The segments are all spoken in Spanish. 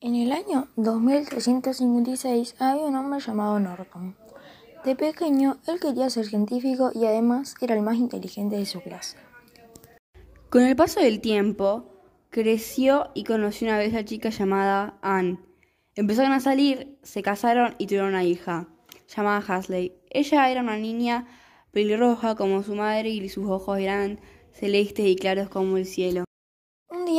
En el año 2356 había un hombre llamado Norton. De pequeño, él quería ser científico y además era el más inteligente de su clase. Con el paso del tiempo, creció y conoció una bella chica llamada Anne. Empezaron a salir, se casaron y tuvieron una hija, llamada Hasley. Ella era una niña pelirroja como su madre y sus ojos eran celestes y claros como el cielo.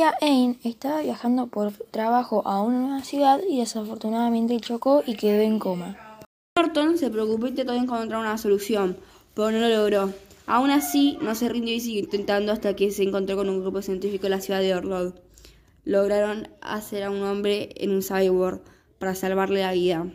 Día Anne estaba viajando por trabajo a una nueva ciudad y desafortunadamente chocó y quedó en coma. Norton se preocupó y trató de encontrar una solución, pero no lo logró. Aún así, no se rindió y siguió intentando hasta que se encontró con un grupo científico en la ciudad de Orlod. Lograron hacer a un hombre en un cyborg para salvarle la vida.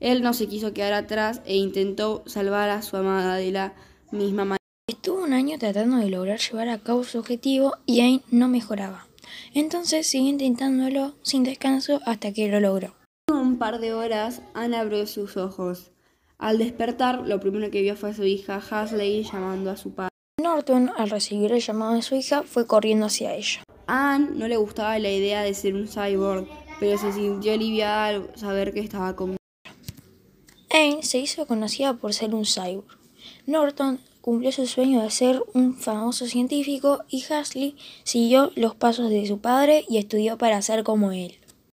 Él no se quiso quedar atrás e intentó salvar a su amada de la misma manera. Estuvo un año tratando de lograr llevar a cabo su objetivo y Ain no mejoraba. Entonces siguió intentándolo sin descanso hasta que lo logró. Un par de horas, Anne abrió sus ojos. Al despertar, lo primero que vio fue a su hija Hasley llamando a su padre. Norton, al recibir el llamado de su hija, fue corriendo hacia ella. A Anne no le gustaba la idea de ser un cyborg, pero se sintió aliviada al saber que estaba con Anne se hizo conocida por ser un cyborg. Norton cumplió su sueño de ser un famoso científico y Hasley siguió los pasos de su padre y estudió para ser como él.